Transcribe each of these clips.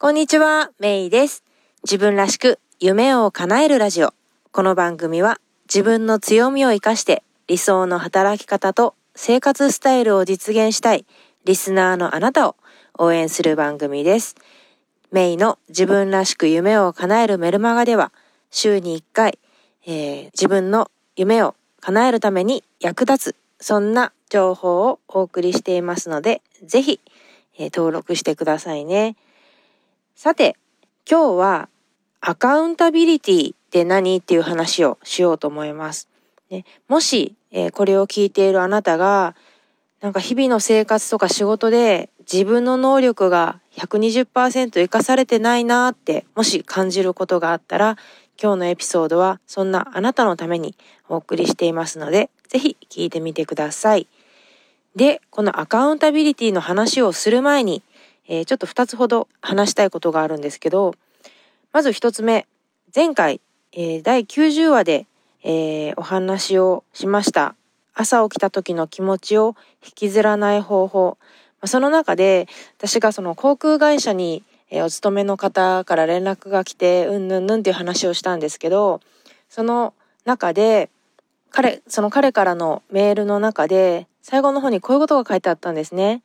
こんにちは、メイです。自分らしく夢を叶えるラジオ。この番組は自分の強みを活かして理想の働き方と生活スタイルを実現したいリスナーのあなたを応援する番組です。メイの自分らしく夢を叶えるメルマガでは週に1回、えー自分の夢を叶えるために役立つそんな情報をお送りしていますのでぜひ、えー登録してくださいね。さて、今日はアカウンタビリティって何っていう話をしようと思います。ね、もし、えーこれを聞いているあなたが、なんか日々の生活とか仕事で自分の能力が120%活かされてないなってもし感じることがあったら今日のエピソードはそんなあなたのためにお送りしていますのでぜひ聞いてみてください。で、このアカウンタビリティの話をする前に、えーちょっと2つほど話したいことがあるんですけど、まず1つ目、前回、えー第90話で、えーお話をしました。朝起きた時の気持ちを引きずらない方法。まその中で、私がその航空会社に、えお勤めの方から連絡が来て、うんぬんぬんっていう話をしたんですけど、その中で、彼、その彼からのメールの中で、最後の方にこういうことが書いてあったんですね。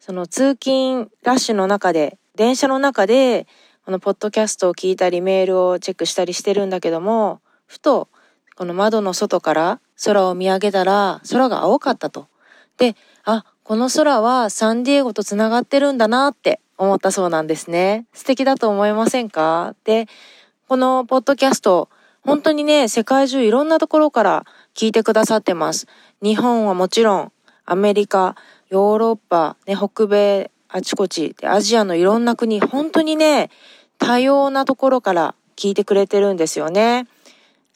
その通勤ラッシュの中で、電車の中で、このポッドキャストを聞いたり、メールをチェックしたりしてるんだけども、ふと、この窓の外から空を見上げたら、空が青かったと。で、あ、この空はサンディエゴとつながってるんだなって思ったそうなんですね。素敵だと思いませんか？で、このポッドキャスト、本当にね、世界中いろんなところから聞いてくださってます。日本はもちろん、アメリカ、ヨーロッパ、ね、北米、あちこち、でアジアのいろんな国、本当にね、多様なところから聞いてくれてるんですよね。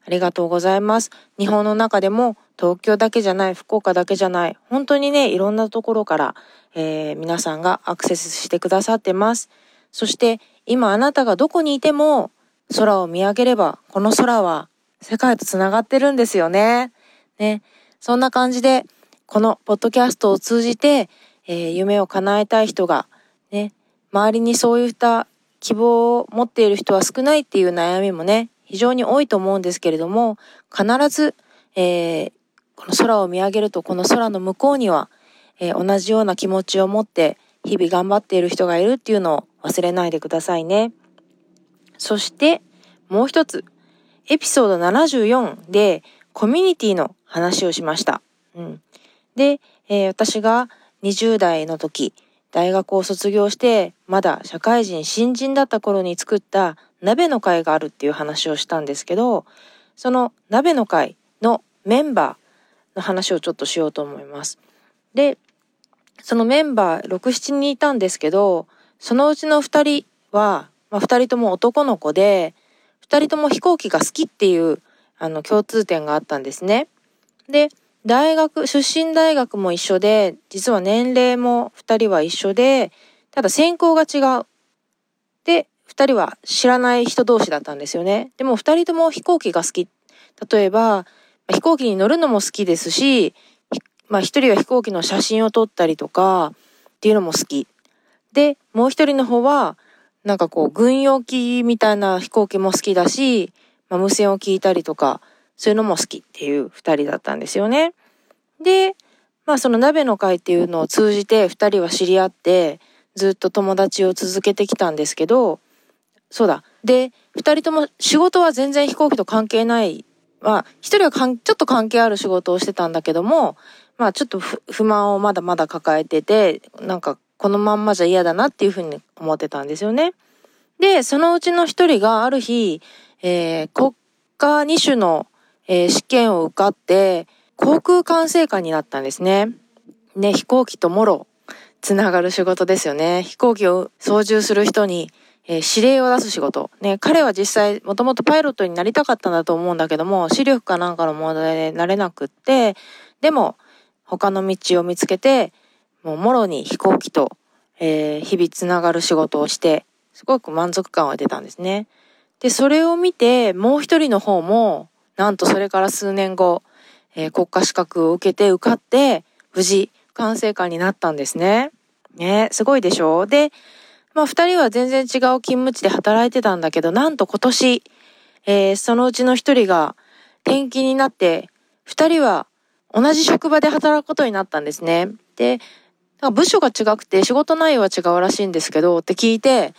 ありがとうございます。日本の中でも東京だけじゃない、福岡だけじゃない、本当にね、いろんなところから、えー皆さんがアクセスしてくださってます。そして今あなたがどこにいても空を見上げれば、この空は世界とつながってるんですよね。ね。そんな感じで、このポッドキャストを通じて、えー夢を叶えたい人が、ね、周りにそういった希望を持っている人は少ないっていう悩みもね、非常に多いと思うんですけれども、必ず、えーこの空を見上げると、この空の向こうには、えー同じような気持ちを持って、日々頑張っている人がいるっていうのを忘れないでくださいね。そして、もう一つ、エピソード74でコミュニティの話をしました。うん。で、えー私が20代の時、大学を卒業して、まだ社会人新人だった頃に作った鍋の会があるっていう話をしたんですけど、その鍋の会のメンバーの話をちょっとしようと思います。で、そのメンバー6、7人いたんですけど、そのうちの2人は、まあ、2人とも男の子で、2人とも飛行機が好きっていうあの共通点があったんですね。で、大学、出身大学も一緒で、実は年齢も2人は一緒で、ただ専攻が違う。で、2人は知らない人同士だったんですよね。でも2人とも飛行機が好き。例えば、飛行機に乗るのも好きですし、まあ一人は飛行機の写真を撮ったりとかっていうのも好き。で、もう一人の方は、なんかこう、軍用機みたいな飛行機も好きだし、まあ、無線を聞いたりとか、そういうのも好きっていう二人だったんですよね。で、まあその鍋の会っていうのを通じて二人は知り合って、ずっと友達を続けてきたんですけど、そうだ。で、二人とも仕事は全然飛行機と関係ない。まあ、一人はかんちょっと関係ある仕事をしてたんだけども、まあちょっと不満をまだまだ抱えてて、なんかこのまんまじゃ嫌だなっていうふうに思ってたんですよね。で、そのうちの一人がある日、えー国家二種の、えー試験を受かって、航空管制官になったんですね。ね、飛行機ともろつながる仕事ですよね。飛行機を操縦する人に、えー指令を出す仕事。ね、彼は実際もともとパイロットになりたかったんだと思うんだけども、視力かなんかの問題でなれなくって、でも他の道を見つけて、もうもろに飛行機と、えー日々つながる仕事をして、すごく満足感は出たんですね。で、それを見て、もう一人の方も、なんとそれから数年後、えー国家資格を受けて受かって、無事、管制官になったんですね。ね、すごいでしょ？で、まあ二人は全然違う勤務地で働いてたんだけど、なんと今年、えー、そのうちの一人が転勤になって、二人は同じ職場で働くことになったんですね。で、部署が違くて仕事内容は違うらしいんですけどって聞いて、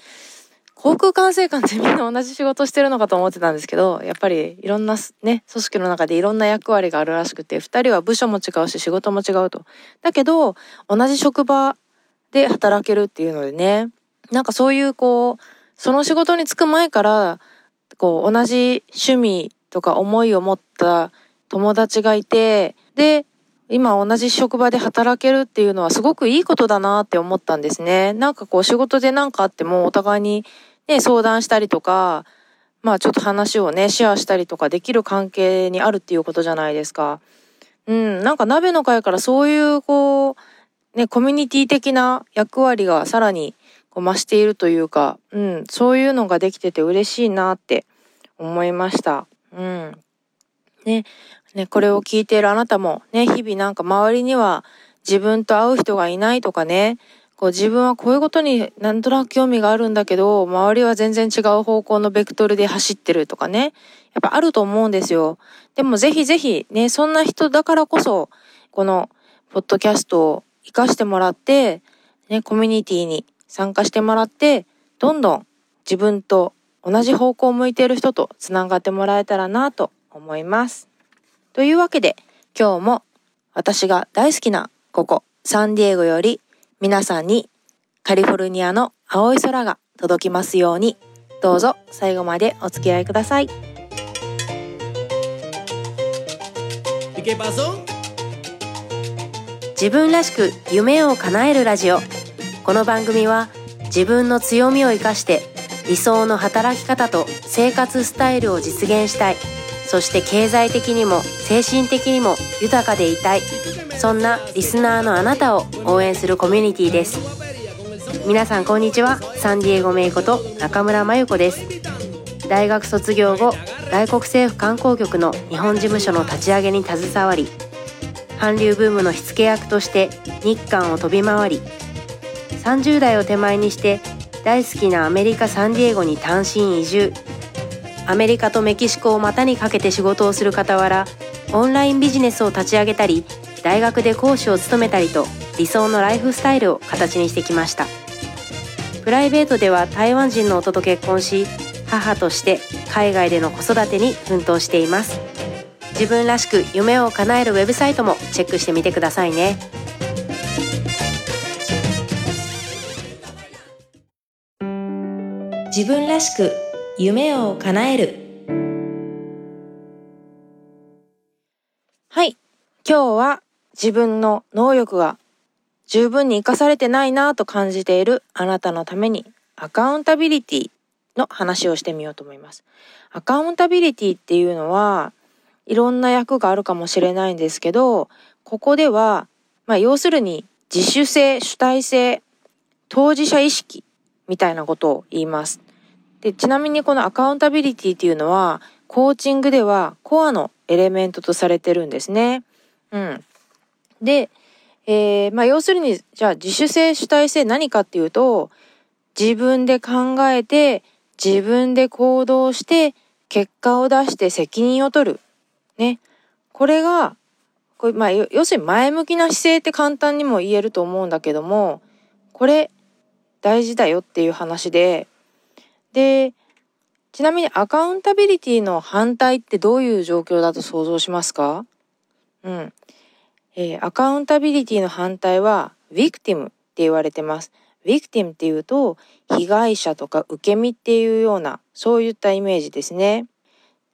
航空管制官ってみんな同じ仕事してるのかと思ってたんですけど、やっぱりいろんなね、組織の中でいろんな役割があるらしくて、二人は部署も違うし仕事も違うと。だけど、同じ職場で働けるっていうのでね、なんかそういうこう、その仕事に就く前から、こう同じ趣味とか思いを持った友達がいて、で、今同じ職場で働けるっていうのはすごくいいことだなって思ったんですね。なんかこう仕事で何かあってもお互いにね、相談したりとか、まあちょっと話をね、シェアしたりとかできる関係にあるっていうことじゃないですか。うん、なんか鍋の会からそういうこう、ね、コミュニティ的な役割がさらにこう増しているというか、うん、そういうのができてて嬉しいなって思いました。うん。ね、ね、これを聞いているあなたもね、日々なんか周りには自分と会う人がいないとかね、こう自分はこういうことになんとなく興味があるんだけど、周りは全然違う方向のベクトルで走ってるとかね。やっぱあると思うんですよ。でもぜひぜひね、そんな人だからこそ、このポッドキャストを活かしてもらって、ね、コミュニティに参加してもらって、どんどん自分と同じ方向を向いている人とつながってもらえたらなと思います。というわけで、今日も私が大好きなここ、サンディエゴより皆さんにカリフォルニアの青い空が届きますように。どうぞ最後までお付き合いください。自分らしく夢を叶えるラジオ。この番組は自分の強みを生かして理想の働き方と生活スタイルを実現したい。そして経済的にも精神的にも豊かでいたいそんなリスナーのあなたを応援するコミュニティです。皆さんこんにちは。サンディエゴメイこと中村真由子です。大学卒業後外国政府観光局の日本事務所の立ち上げに携わり韓流ブームの火付け役として日韓を飛び回り30代を手前にして大好きなアメリカ・サンディエゴに単身移住。アメリカとメキシコを股にかけて仕事をする傍らオンラインビジネスを立ち上げたり大学で講師を務めたりと理想のライフスタイルを形にしてきました。プライベートでは台湾人の夫と結婚し母として海外での子育てに奮闘しています。自分らしく夢を叶えるウェブサイトもチェックしてみてくださいね。自分らしく夢を叶える。はい。今日は自分の能力が十分に活かされてないなと感じているあなたのためにアカウンタビリティの話をしてみようと思います。アカウンタビリティっていうのはいろんな役があるかもしれないんですけど、ここでは、まあ要するに自主性、主体性、当事者意識みたいなことを言います。で、ちなみにこのアカウンタビリティっていうのは、コーチングではコアのエレメントとされてるんですね。うん。で、えー、まあ要するに、じゃあ自主性主体性何かっていうと、自分で考えて、自分で行動して、結果を出して責任を取る。ね。これが、これまあ要するに前向きな姿勢って簡単にも言えると思うんだけども、これ大事だよっていう話で、で、ちなみにアカウンタビリティの反対ってどういう状況だと想像しますか？うん。えー、アカウンタビリティの反対は、ヴィクティムって言われてます。ヴィクティムっていうと、被害者とか受け身っていうような、そういったイメージですね。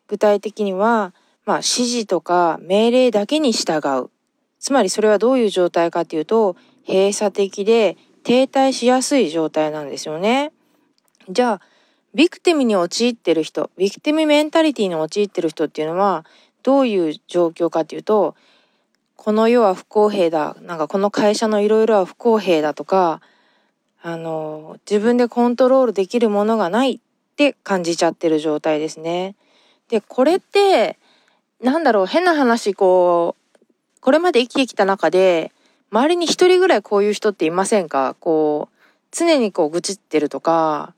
具体的には、まあ、指示とか命令だけに従う。つまりそれはどういう状態かっていうと、閉鎖的で停滞しやすい状態なんですよね。じゃあ、ビクティムに陥ってる人、ビクティムメンタリティに陥ってる人っていうのは、どういう状況かっていうと、この世は不公平だ。なんかこの会社のいろいろは不公平だとか、あの、自分でコントロールできるものがないって感じちゃってる状態ですね。で、これって、なんだろう、変な話、こう、これまで生きてきた中で、周りに一人ぐらいこういう人っていませんか？こう、常にこう愚痴ってるとか、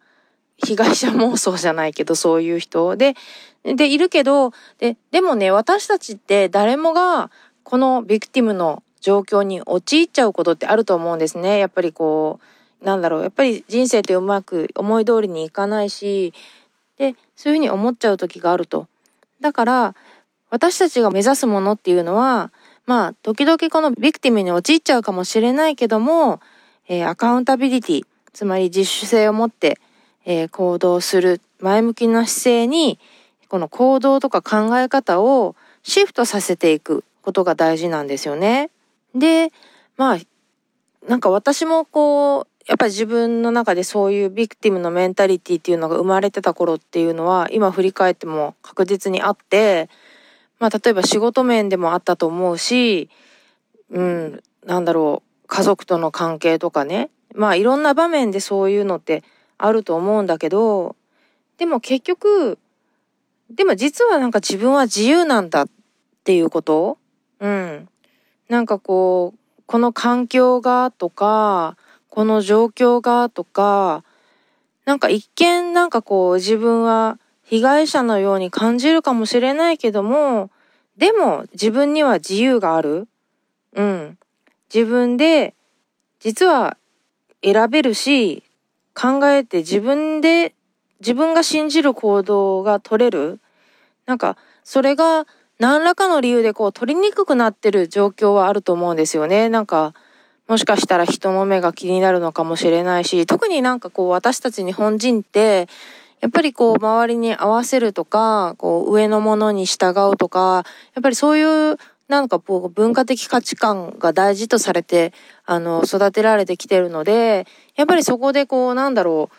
被害者妄想じゃないけどそういう人で、で、いるけど、で、でもね、私たちって誰もがこのビクティムの状況に陥っちゃうことってあると思うんですね。やっぱりこう、なんだろう、やっぱり人生ってうまく思い通りにいかないし、で、そういうふうに思っちゃう時があると。だから、私たちが目指すものっていうのは、まあ、時々このビクティムに陥っちゃうかもしれないけども、えー、アカウンタビリティ、つまり自主性を持って、えー、行動する、前向きな姿勢に、この行動とか考え方をシフトさせていくことが大事なんですよね。で、まあ、なんか私もこう、やっぱり自分の中でそういうビクティムのメンタリティっていうのが生まれてた頃っていうのは今振り返っても確実にあって、まあ例えば仕事面でもあったと思うし、うん、なんだろう、家族との関係とかね。まあいろんな場面でそういうのってあると思うんだけど、でも結局、でも実はなんか自分は自由なんだっていうことうん。なんかこう、この環境がとか、この状況がとか、なんか一見なんかこう自分は被害者のように感じるかもしれないけども、でも自分には自由がある。うん。自分で実は選べるし、考えて自分で、自分が信じる行動が取れる。なんか、それが何らかの理由でこう取りにくくなってる状況はあると思うんですよね。なんか、もしかしたら人の目が気になるのかもしれないし、特になんかこう私たち日本人って、やっぱりこう周りに合わせるとか、こう上のものに従うとか、やっぱりそういうなんかこう文化的価値観が大事とされて、あの、育てられてきてるので、やっぱりそこでこうなんだろ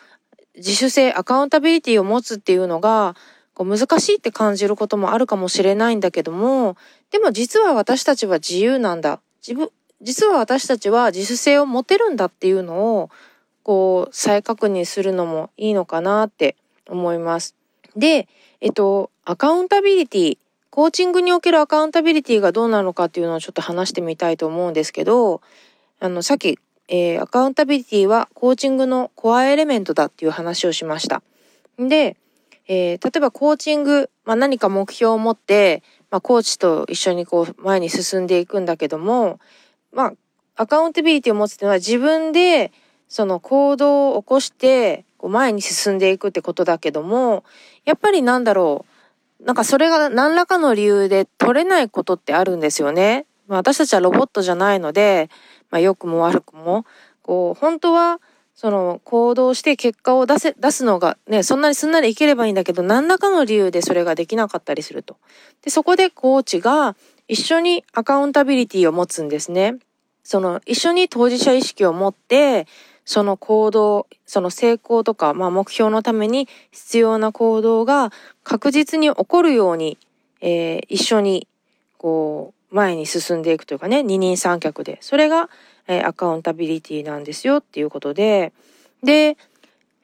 う、自主性、アカウンタビリティを持つっていうのが、こう難しいって感じることもあるかもしれないんだけども、でも実は私たちは自由なんだ。自分、実は私たちは自主性を持てるんだっていうのを、こう、再確認するのもいいのかなって思います。で、えっと、アカウンタビリティ、コーチングにおけるアカウンタビリティがどうなのかっていうのをちょっと話してみたいと思うんですけど、あの、さっき、えー、アカウンタビリティはコーチングのコアエレメントだっていう話をしました。で、えー、例えばコーチング、まあ、何か目標を持って、まあ、コーチと一緒にこう前に進んでいくんだけども、まあ、アカウンタビリティを持つっていうのは自分でその行動を起こしてこう前に進んでいくってことだけども、やっぱりなんだろう。なんかそれが何らかの理由で取れないことってあるんですよね。まあ、私たちはロボットじゃないので、まあ、良くも悪くも、こう、本当は、その行動して結果を出せ、出すのがね、そんなにすんなりいければいいんだけど、何らかの理由でそれができなかったりすると。で、そこでコーチが一緒にアカウンタビリティを持つんですね。その一緒に当事者意識を持って、その行動、その成功とか、まあ、目標のために必要な行動が確実に起こるように、えー、一緒にこう前に進んでいくというかね二人三脚でそれが、えー、アカウンタビリティなんですよっていうことでで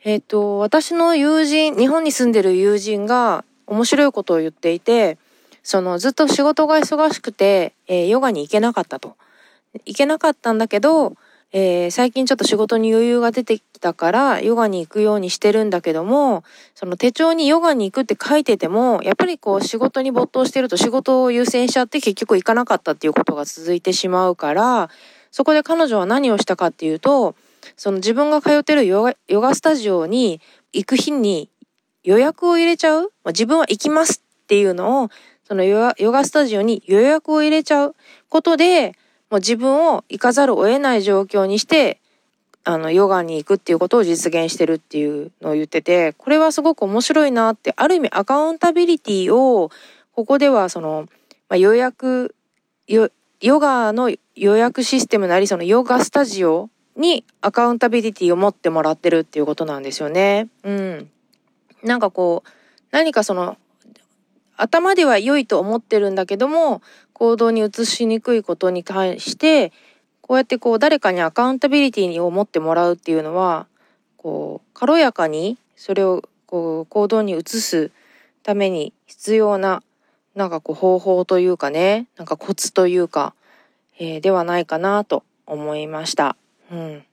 えっ、ー、と私の友人日本に住んでる友人が面白いことを言っていてそのずっと仕事が忙しくて、えヨガに行けなかったと。行けなかったんだけどえー、最近ちょっと仕事に余裕が出てきたからヨガに行くようにしてるんだけどもその手帳にヨガに行くって書いててもやっぱりこう仕事に没頭してると仕事を優先しちゃって結局行かなかったっていうことが続いてしまうからそこで彼女は何をしたかっていうとその自分が通ってるヨガヨガスタジオに行く日に予約を入れちゃう。まあ自分は行きますっていうのをそのヨガスタジオに予約を入れちゃう。ことでもう自分を行かざるを得ない状況にして、あの、ヨガに行くっていうことを実現してるっていうのを言ってて、これはすごく面白いなって、ある意味アカウンタビリティを、ここではその、まあ、予約、ヨガの予約システムなり、そのヨガスタジオにアカウンタビリティを持ってもらってるっていうことなんですよね。うん。なんかこう、何かその、頭では良いと思ってるんだけども、行動に移しにくいことに対して、こうやってこう誰かにアカウンタビリティを持ってもらうっていうのは、こう軽やかにそれをこう行動に移すために必要ななんかこう方法というかね、なんかコツというか、えー、ではないかなと思いました。うん。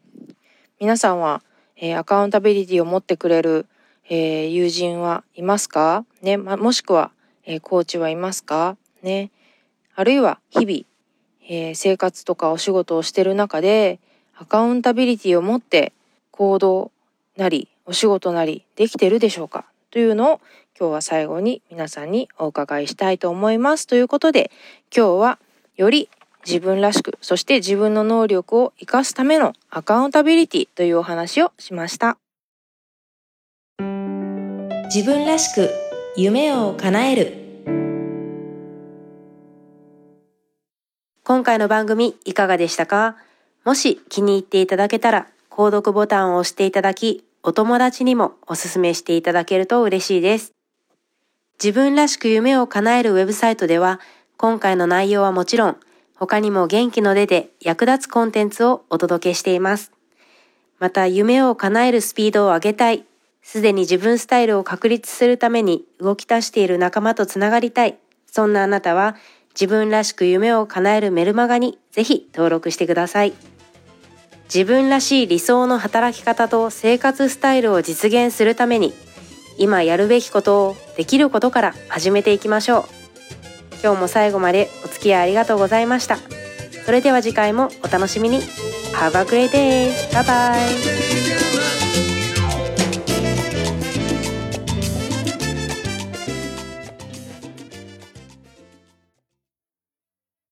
皆さんはえー、アカウンタビリティを持ってくれる、えー、友人はいますか？ね、ま、もしくは、えー、コーチはいますか？ね。あるいは日々、え生活とかお仕事をしてる中でアカウンタビリティを持って行動なりお仕事なりできてるでしょうか？というのを今日は最後に皆さんにお伺いしたいと思います。ということで今日はより自分らしくそして自分の能力を活かすためのアカウンタビリティというお話をしました。自分らしく夢を叶える今回の番組いかがでしたか？もし気に入っていただけたら購読ボタンを押していただきお友達にもおすすめしていただけると嬉しいです。自分らしく夢を叶えるウェブサイトでは、今回の内容はもちろん、他にも元気の出で役立つコンテンツをお届けしています。また、夢を叶えるスピードを上げたい、すでに自分スタイルを確立するために動き出している仲間とつながりたい、そんなあなたは、自分らしく夢を叶えるメルマガにぜひ登録してください。自分らしい理想の働き方と生活スタイルを実現するために今やるべきことをできることから始めていきましょう今日も最後までお付き合いありがとうございましたそれでは次回もお楽しみに Have a great day! Bye bye!